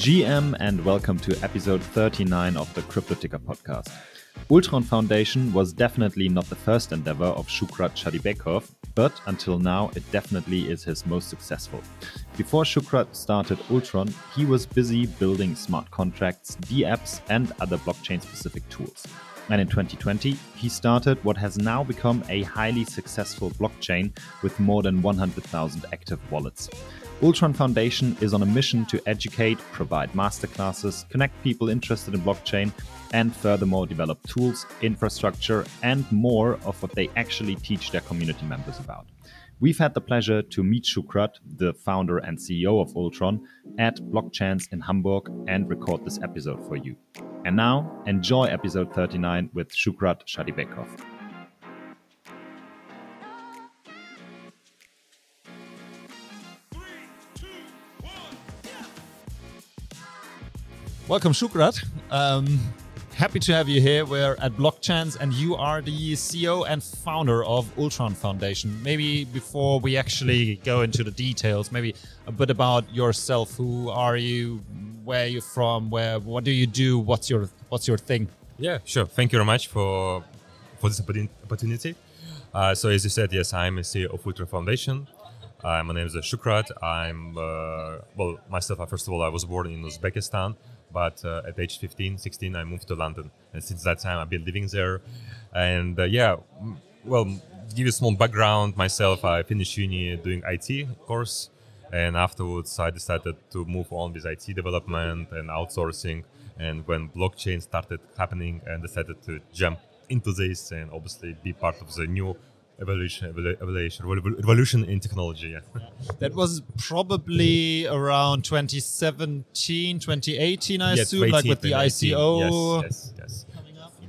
GM and welcome to episode 39 of the CryptoTicker podcast. Ultron Foundation was definitely not the first endeavor of Shukrat Shadibekov, but until now it definitely is his most successful. Before Shukrat started Ultron, he was busy building smart contracts, dApps, and other blockchain specific tools. And in 2020, he started what has now become a highly successful blockchain with more than 100,000 active wallets. Ultron Foundation is on a mission to educate, provide masterclasses, connect people interested in blockchain, and furthermore develop tools, infrastructure, and more of what they actually teach their community members about. We've had the pleasure to meet Shukrat, the founder and CEO of Ultron, at Blockchance in Hamburg and record this episode for you. And now, enjoy episode 39 with Shukrat Shadibekov. Welcome, Shukrat. Um, happy to have you here. We're at Blockchance, and you are the CEO and founder of Ultron Foundation. Maybe before we actually go into the details, maybe a bit about yourself. Who are you? Where are you from? Where? What do you do? What's your What's your thing? Yeah, sure. Thank you very much for for this opportunity. Uh, so, as you said, yes, I'm a CEO of Ultron Foundation. Uh, my name is Shukrat. I'm uh, well myself. First of all, I was born in Uzbekistan but uh, at age 15 16 i moved to london. And since that time i've been living there. And uh, yeah well give you a small background myself i finished uni doing it course. And afterwards i decided to move on with it development and outsourcing. And when blockchain started happening and decided to jump into this and obviously be part of the new evolution, evolution, revolution in technology. Yeah. that was probably around 2017, 2018, I assume, like with the ICO. Yes, yes, yes.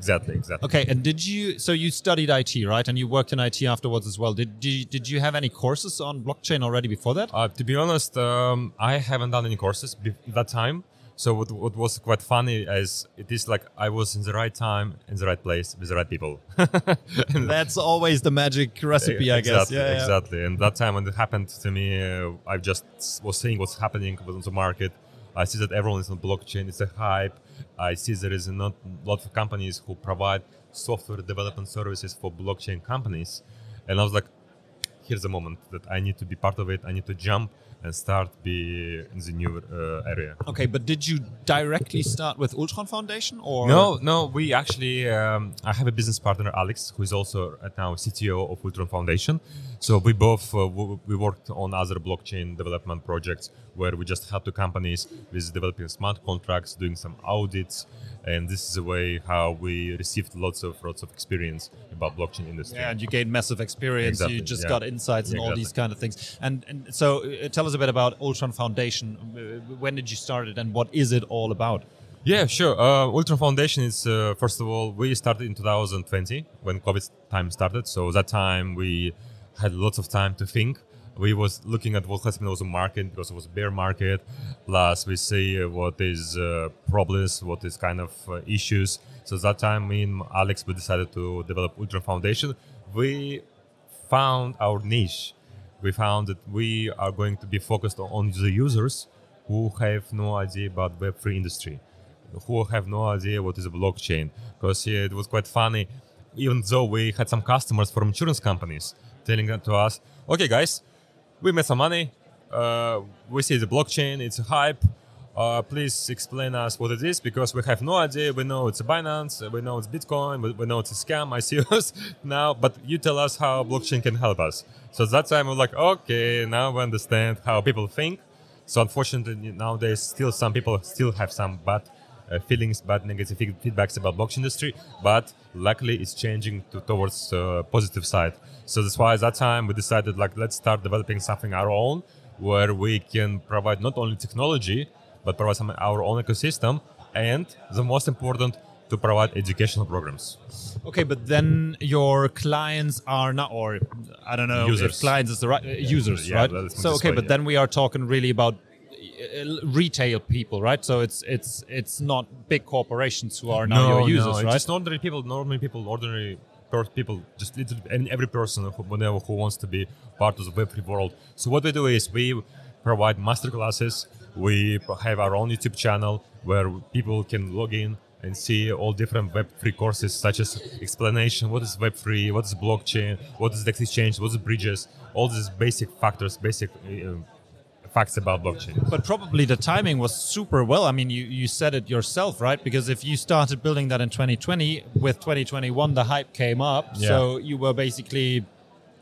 Exactly, exactly. Okay, and did you? So you studied IT, right? And you worked in IT afterwards as well. Did did you, did you have any courses on blockchain already before that? Uh, to be honest, um, I haven't done any courses that time. So what, what was quite funny is it is like I was in the right time, in the right place, with the right people. That's always the magic recipe, I exactly, guess. Yeah, exactly. Yeah. And that time when it happened to me, uh, I just was seeing what's happening on the market. I see that everyone is on blockchain. It's a hype. I see there is not a lot of companies who provide software development services for blockchain companies. And I was like, here's the moment that I need to be part of it. I need to jump start be in the new uh, area. Okay, but did you directly start with Ultron Foundation or no? No, we actually um, I have a business partner Alex who is also right now CTO of Ultron Foundation. So we both uh, we worked on other blockchain development projects where we just help the companies with developing smart contracts, doing some audits, and this is a way how we received lots of lots of experience about blockchain industry. Yeah, and you gained massive experience. Exactly, you just yeah. got insights yeah, and all exactly. these kind of things. And and so uh, tell us a bit about Ultron Foundation. Uh, when did you start it, and what is it all about? Yeah, sure. Uh, Ultron Foundation is uh, first of all we started in 2020 when COVID time started. So that time we had lots of time to think we was looking at what has been also market because it was a bear market. Plus, we see what is uh, problems, what is kind of uh, issues. So that time, me and Alex, we decided to develop Ultron Foundation. We found our niche. We found that we are going to be focused on the users who have no idea about Web3 industry, who have no idea what is a blockchain. Because yeah, it was quite funny, even though we had some customers from insurance companies telling to us, okay, guys, we made some money. Uh, we see the blockchain, it's a hype. Uh, please explain us what it is because we have no idea. We know it's a Binance, we know it's Bitcoin, we, we know it's a scam, ICOs now, but you tell us how blockchain can help us. So that time we're like, okay, now we understand how people think. So unfortunately nowadays still some people still have some bad uh, feelings, bad negative feedbacks about blockchain industry, but luckily it's changing to, towards uh, positive side. So that's why at that time we decided like let's start developing something our own where we can provide not only technology but provide some our own ecosystem and the most important to provide educational programs. Okay, but then your clients are not, or I don't know, users. if clients is the right uh, users, yeah, right? So okay, but yeah. then we are talking really about retail people, right? So it's it's it's not big corporations who are now no, your users, no, right? Just ordinary people, normally people, ordinary people, just literally and every person who, whenever who wants to be part of the Web3 world. So what we do is we provide master classes We have our own YouTube channel where people can log in and see all different Web3 courses, such as explanation, what is Web3, what is blockchain, what is DEX exchange, what is bridges, all these basic factors, basic uh, facts about blockchain. But probably the timing was super well. I mean, you, you said it yourself, right? Because if you started building that in 2020, with 2021, the hype came up. Yeah. So you were basically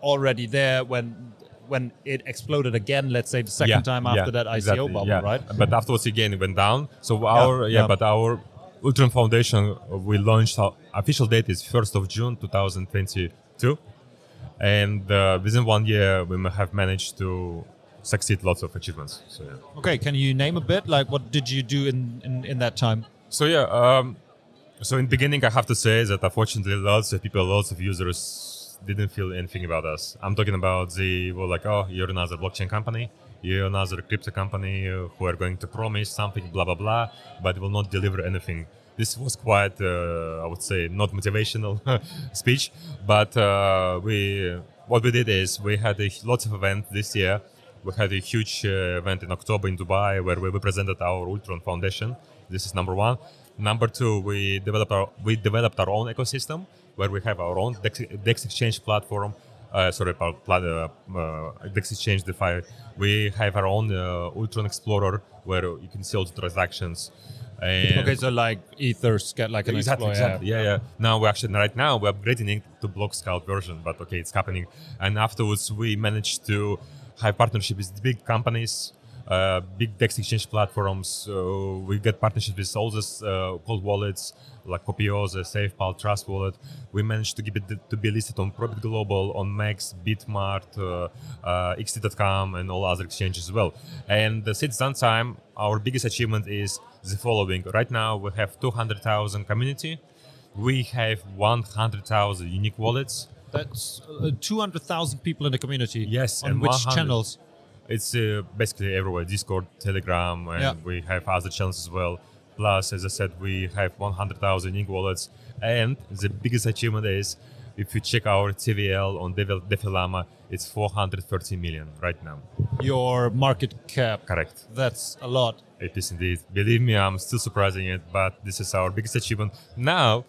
already there when when it exploded again, let's say the second Yeah, time after yeah, that ICO exactly, bubble, yeah. right? But afterwards again it went down. So our yeah, but our Ultron Foundation we launched our official date is first of June 2022, and uh, within one year we have managed to succeed lots of achievements. So yeah. Okay, can you name a bit? Like, what did you do in, in, in that time? So yeah, um, so in the beginning, I have to say that unfortunately, lots of people, lots of users didn't feel anything about us. I'm talking about the well, like, oh, you're another blockchain company, you're another crypto company who are going to promise something, blah blah blah, but will not deliver anything. This was quite, uh, I would say, not motivational speech, but uh, we what we did is we had a, lots of events this year. We had a huge uh, event in October in Dubai where we represented our Ultron Foundation. This is number one. Number two, we developed our we developed our own ecosystem where we have our own Dex, Dex Exchange platform. Uh, sorry, pla- uh, uh, Dex Exchange DeFi. We have our own uh, Ultron Explorer where you can see all the transactions. And Okay, so like Etherscan like an exactly, Explorer, exactly. Yeah, yeah. Now we're actually right now we're upgrading it to Block Scout version, but okay, it's happening. And afterwards, we managed to have partnership with big companies, uh, big DEX exchange platforms. So we get partnership with all these uh, cold wallets like Copiosa, SafePal, Trust Wallet. We managed to give it to be listed on Probit Global, on Max, Bitmart, uh, uh, XT.com, and all other exchanges as well. And uh, since that time, our biggest achievement is the following. Right now, we have 200,000 community. We have 100,000 unique wallets. That's uh, 200,000 people in the community. Yes, On and which 100 channels? It's uh, basically everywhere Discord, Telegram, and Yeah. we have other channels as well. Plus, as I said, we have 100,000 unique wallets. And the biggest achievement is if you check our TVL on Defi Defi it's 430 million right now. Your market cap. Correct. That's a lot. It is indeed. Believe me, I'm still surprising it, but this is our biggest achievement. Now,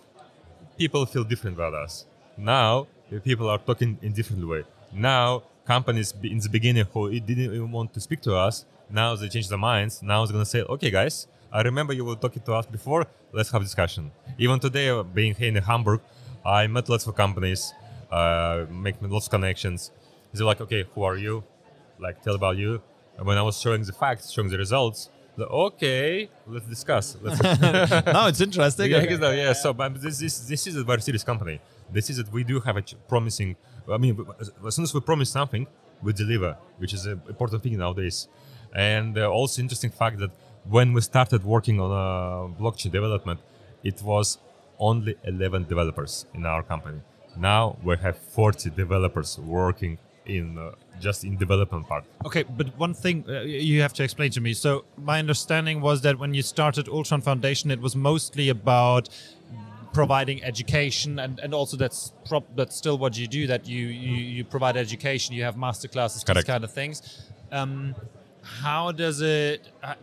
people feel different about us. Now, people are talking in different way. Now, companies in the beginning who didn't even want to speak to us, now they change their minds. Now they're gonna say, "Okay, guys, I remember you were talking to us before. Let's have discussion." Even today, uh, being here in Hamburg, I met lots of companies, uh, make lots of connections. They're like, "Okay, who are you? Like, tell about you." And when I was showing the facts, showing the results, like, okay, let's discuss. Let's no, it's interesting. yeah, Okay. uh, yeah, so but this, this this is a very serious company. This is that we do have a ch- promising. I mean, as- as soon as we promise something, we deliver, which is an important thing nowadays. And uh, also interesting fact that when we started working on uh, blockchain development, it was only 11 developers in our company. Now we have 40 developers working in uh, just in development part. Okay, but one thing uh, you have to explain to me. So my understanding was that when you started Ultron Foundation, it was mostly about providing education, and, and also that's prop, that's still what you do. That you you, you provide education, you have masterclasses, these Correct. kind of things. Um, how does it? uh,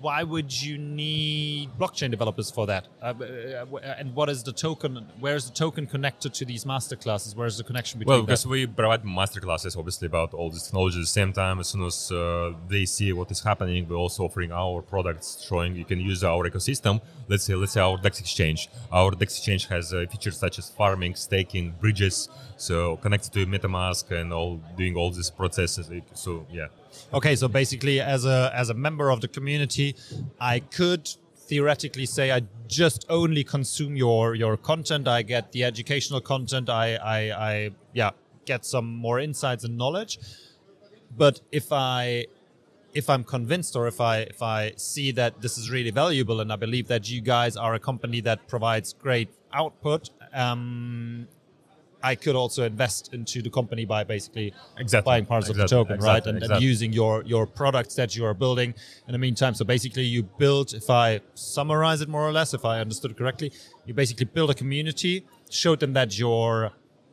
Why would you need blockchain developers for that? Uh, uh, and what is the token? Where is the token connected to these masterclasses? Where is the connection between? Well, that? because we provide masterclasses, obviously, about all these technologies at the same time. As soon as uh, they see what is happening, we're also offering our products, showing you can use our ecosystem. Let's say, let's say our Dex Exchange. Our Dex Exchange has uh, features such as farming, staking, bridges, so connected to MetaMask and all doing all these processes. So yeah, Okay, so basically, as a as a member of the community, I could theoretically say I just only consume your your content. I get the educational content. I I, I yeah get some more insights and knowledge. But if I if I'm convinced or if I if I see that this is really valuable and I believe that you guys are a company that provides great output, um, I could also invest into the company by basically Exactly, buying parts of the exactly, token, right? exactly, And, and exactly. using your your products that you are building in the meantime. So basically, you build. If I summarize it more or less, if I understood it correctly, you basically build a community, showed them that your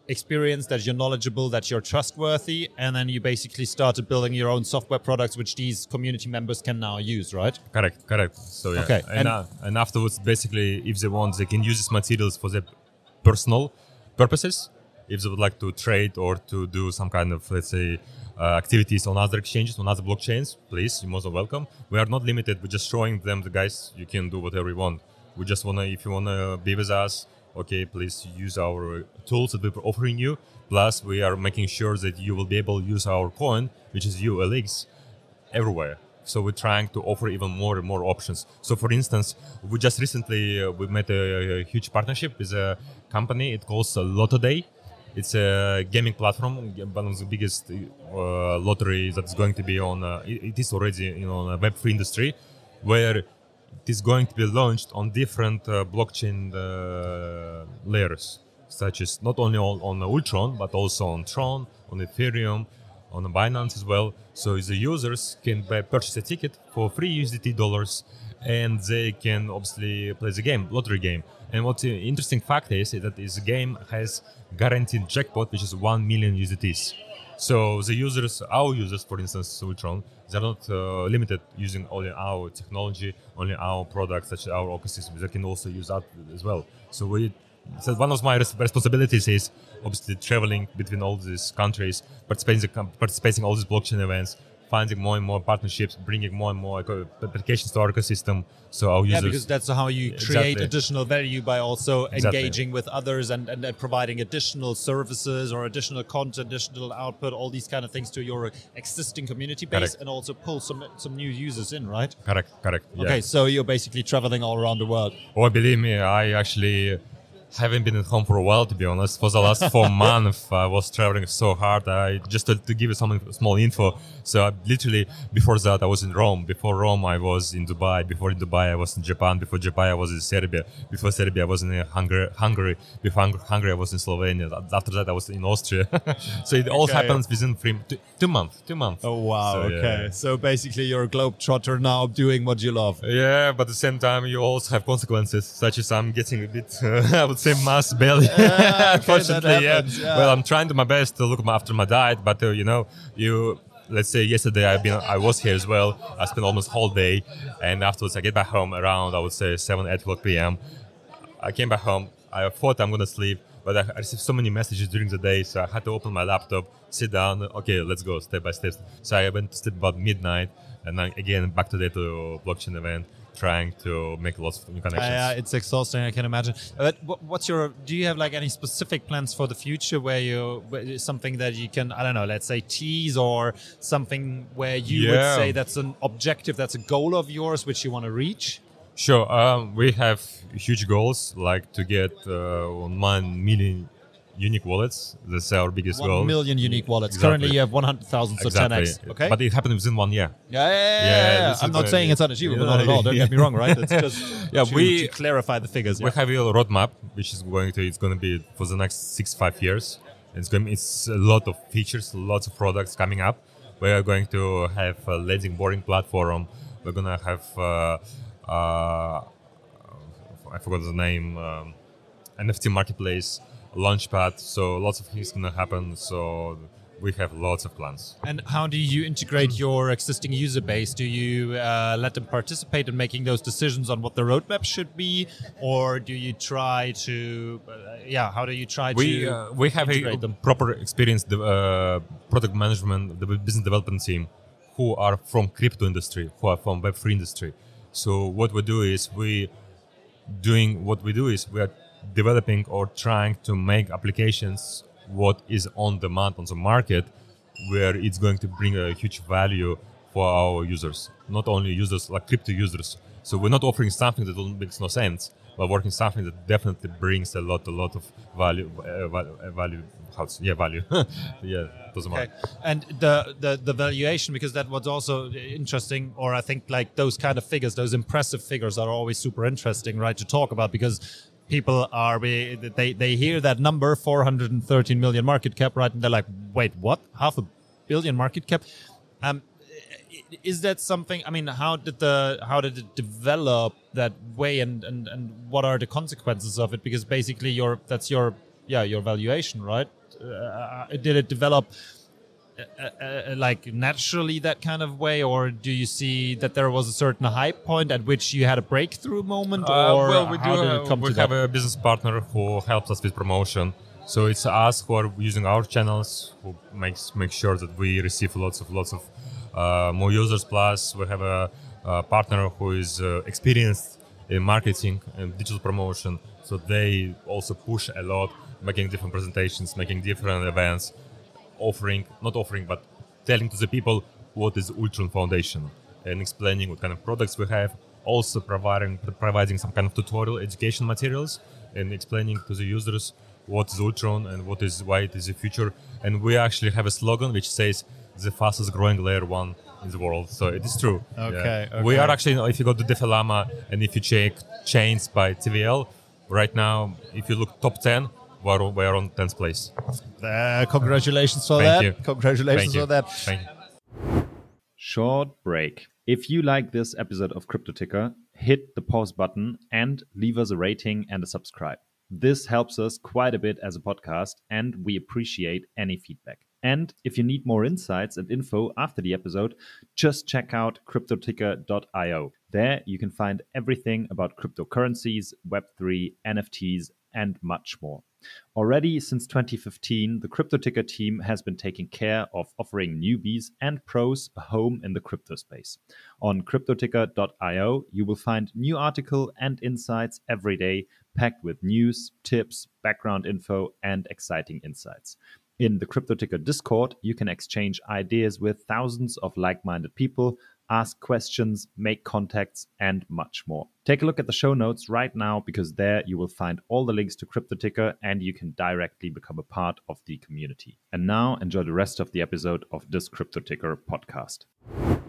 experienced, that you're knowledgeable, that you're trustworthy, and then you basically started building your own software products, which these community members can now use, right? Correct, correct. So yeah, Okay, and and- uh, and afterwards, basically, if they want, they can use these materials for their personal purposes. If they would like to trade or to do some kind of, let's say, uh, activities on other exchanges, on other blockchains, please, you're most welcome. We are not limited. We're just showing them the guys you can do whatever you want. We just wanna, if you wanna be with us, okay, please use our tools that we're offering you. Plus, we are making sure that you will be able to use our coin, which is ULX, everywhere. So we're trying to offer even more and more options. So, for instance, we just recently uh, we made a, a huge partnership with a company. It calls Lotto Day. It's a gaming platform, one of the biggest uh, lottery that's going to be on. Uh, it, is already you know, on the Web3 industry, where it is going to be launched on different uh, blockchain uh, layers, such as not only on, on Ultron but also on Tron, on Ethereum, on Binance as well. So the users can buy, purchase a ticket for free USDT dollars, and they can obviously play the game, lottery game. And what the interesting fact is, that this game has guaranteed jackpot, which is one million USDTs. So the users, our users, for instance, Ultron, they're not uh, limited using only our technology, only our products, such as our ecosystem. They can also use that as well. So we, so one of my res- responsibilities is obviously traveling between all these countries, participating, participating in all these blockchain events, finding more and more partnerships, bringing more and more applications to our ecosystem. So our users. Yeah, because that's how you create Exactly. additional value by also Exactly. engaging with others and, and, and providing additional services or additional content, additional output, all these kind of things to your existing community base Correct. and also pull some some new users in, right? correct, correct. yeah. Okay, so you're basically traveling all around the world. Oh, believe me, I actually haven't been at home for a while, to be honest. For the last four months, I was traveling so hard. I just to, to give you some small info. So I literally before that, I was in Rome. Before Rome, I was in Dubai. Before in Dubai, I was in Japan. Before Japan, I was in Serbia. Before Serbia, I was in Hungary. Hungary. Before Hungary, I was in Slovenia. After that, I was in Austria. so it all Okay. happens within three, two, two months. Two months. Oh wow! So, yeah. okay, so basically you're a globetrotter now, doing what you love. Yeah, but at the same time, you also have consequences, such as I'm getting a bit, uh, I would say, mass belly. that Unfortunately, yeah. happens, yeah. Well, I'm trying to my best to look after my diet, but uh, you know, you. Let's say yesterday I've been, I was here as well. I spent almost whole day, and afterwards I get back home around I would say seven, eight o'clock p.m. I came back home. I thought I'm gonna sleep, but I received so many messages during the day, so I had to open my laptop, sit down. Okay, let's go step by step. So I went to sleep about midnight, and then again back today to the blockchain event, trying to make lots of new connections. Uh, it's exhausting, I can imagine. But what's your? Do you have like any specific plans for the future where you something that you can I don't know, let's say tease or something where you would say that's an objective, that's a goal of yours which you want to reach? Sure. Um, we have huge goals, like to get uh, one million unique wallets. That's our biggest One goal. million unique wallets. Exactly. Currently, you have one hundred thousand, so ten Exactly. x. Okay. But it happened within one year. yeah, yeah, yeah, Yeah. I'm not saying it's unachievable, not at all. Don't get me wrong, right? It's just Yeah, to, we- to clarify the figures. We have a roadmap, which is going to it's going to be for the next six five years. It's going it's a lot of features, lots of products coming up. We are going to have a lending boarding platform. We're gonna have uh, uh, I forgot the name um, NFT marketplace, launchpad. So lots of things gonna happen. So we have lots of plans. And how do you integrate your existing user base? Do you uh, let them participate in making those decisions on what the roadmap should be, or do you try to, uh, yeah, how do you try we to? uh, we have a them? proper experienced uh, product management the business development team who are from crypto industry who are from web3 industry so what we do is we doing what we do is we are developing or trying to make applications what is on demand on the market where it's going to bring a huge value for our users not only users like crypto users. So we're not offering something that makes no sense but working something that definitely brings a lot a lot of value uh, value, uh, value yeah value. Yeah doesn't Okay. matter And the, the the valuation, because that was also interesting, or I think like those kind of figures, those impressive figures are always super interesting, right, to talk about because people are they they hear that number 413 million market cap, right, and they're like, wait, what? Half a billion market cap? Um, is that something? I mean, how did the how did it develop that way, and and and what are the consequences of it? Because basically, your that's your yeah your valuation, right? uh, did it develop uh, uh, like naturally that kind of way, or do you see that there was a certain hype point at which you had a breakthrough moment, Uh, or well, we do. did uh, it come we to have that? a business partner who helps us with promotion. So it's us who are using our channels who makes make sure that we receive lots of lots of uh, more users. Plus, we have a, a partner who is uh, experienced in marketing and digital promotion. So they also push a lot, making different presentations, making different events, offering not offering but telling to the people what is Ultron Foundation and explaining what kind of products we have. Also providing providing some kind of tutorial education materials and explaining to the users what is Ultron and what is why it is the future. And we actually have a slogan which says the fastest growing layer one in the world. So it is true. Okay, We okay. are actually if you go to DefiLlama and if you check chains by TVL, right now if you look top ten, we're, we're on tenth place. Uh, congratulations for Thank that! you. Congratulations Thank you. for that. Thank you. Short break. If you like this episode of Crypto Ticker, hit the pause button and leave us a rating and a subscribe. This helps us quite a bit as a podcast, and we appreciate any feedback. And if you need more insights and info after the episode, just check out cryptoticker.io. There you can find everything about cryptocurrencies, Web3, NFTs, and much more. Already since 2015, the CryptoTicker team has been taking care of offering newbies and pros a home in the crypto space. On cryptoticker.io, you will find new article and insights every day, packed with news, tips, background info, and exciting insights. In the CryptoTicker Discord, you can exchange ideas with thousands of like minded people, ask questions, make contacts, and much more. Take a look at the show notes right now because there you will find all the links to CryptoTicker and you can directly become a part of the community. And now enjoy the rest of the episode of this CryptoTicker podcast.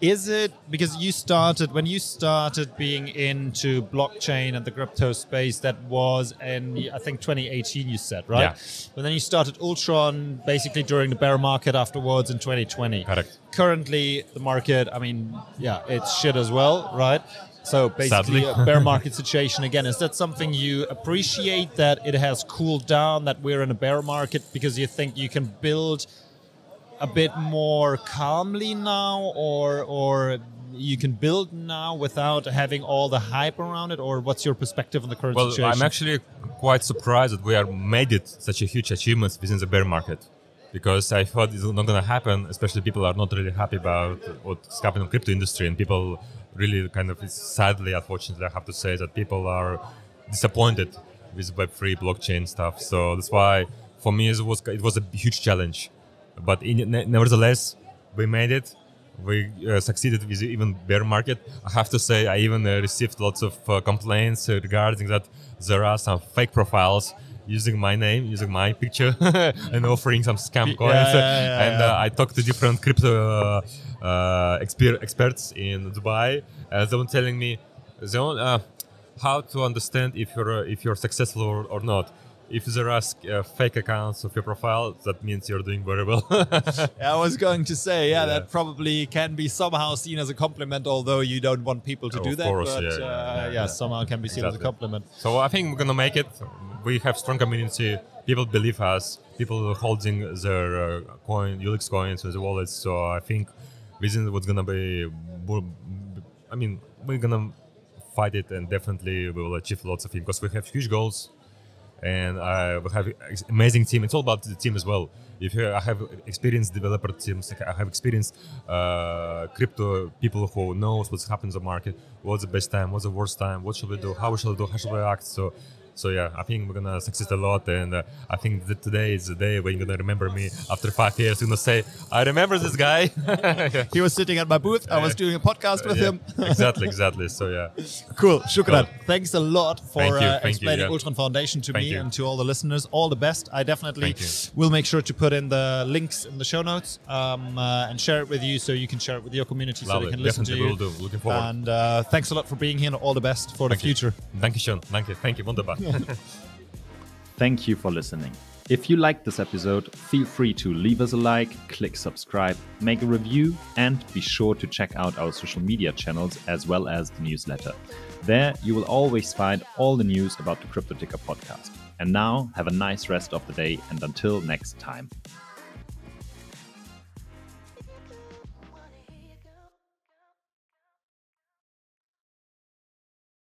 Is it because you started when you started being into blockchain and the crypto space? That was in I think 2018. You said right, Yeah. and then you started Ultron basically during the bear market afterwards in 2020. Correct. Currently, the market, I mean, yeah, it's shit as well, right? So basically, Sadly. a bear market situation again. Is that something you appreciate that it has cooled down, that we're in a bear market because you think you can build a bit more calmly now or or you can build now without having all the hype around it or what's your perspective on the current Well, situation I'm actually quite surprised that we are made it such a huge achievement within the bear market, because I thought it's not going to happen. Especially people are not really happy about what's happening in the crypto industry, and people really kind of, it's sadly, unfortunately, I have to say that people are disappointed with Web3 blockchain stuff. So that's why, for me, it was it was a huge challenge, but in, nevertheless, we made it we uh, succeeded with even bear market. I have to say, I even uh, received lots of uh, complaints regarding that there are some fake profiles using my name, using my picture, and offering some scam coins. yeah, yeah, and yeah. Uh, I talked to different crypto uh, uh, exper- experts in Dubai. Uh, they were telling me they were, uh, how to understand if you're uh, if you're successful or, or not. If there are uh, fake accounts of your profile, that means you're doing very well. I was going to say, yeah, Yeah. that probably can be somehow seen as a compliment, although you don't want people to Of do that. course, but yeah, uh, yeah, yeah, somehow can be seen as a compliment. So I think we're gonna make it. We have strong community. People believe us. People are holding their uh, coin, Ulix coins with the wallets. So I think within what's gonna be. I mean, we're gonna fight it, and definitely we will achieve lots of things because we have huge goals, and we have amazing team. It's all about the team as well. If you, I have experienced developer teams, I have experienced uh, crypto people who knows what's happening in the market, what's the best time, what's the worst time, what should we do, how should we do, how should we act. So, so yeah, I think we're gonna succeed a lot, and uh, I think that today is the day when you're gonna remember me after five years. You're gonna say, "I remember this guy." He was sitting at my booth. I was doing a podcast with Yeah, him. exactly, exactly. So yeah, Cool. Shukran. Cool. Thanks a lot for you, uh, thank you, explaining yeah. Ultron Foundation to Thank me you. and to all the listeners. All the best. I definitely will make sure to put in the links in the show notes um, uh, and share it with you so you can share it with your community so lovely. they can listen to Definitely you. will do. Looking forward. And uh, thanks a lot for being here and all the best for Thank the future. Thank you. Danke schön. Danke. Thank you. Wunderbar. Thank you for listening. If you liked this episode, feel free to leave us a like, click subscribe, make a review, and be sure to check out our social media channels as well as the newsletter. There, you will always find all the news about the Crypto Ticker podcast. And now, have a nice rest of the day, and until next time.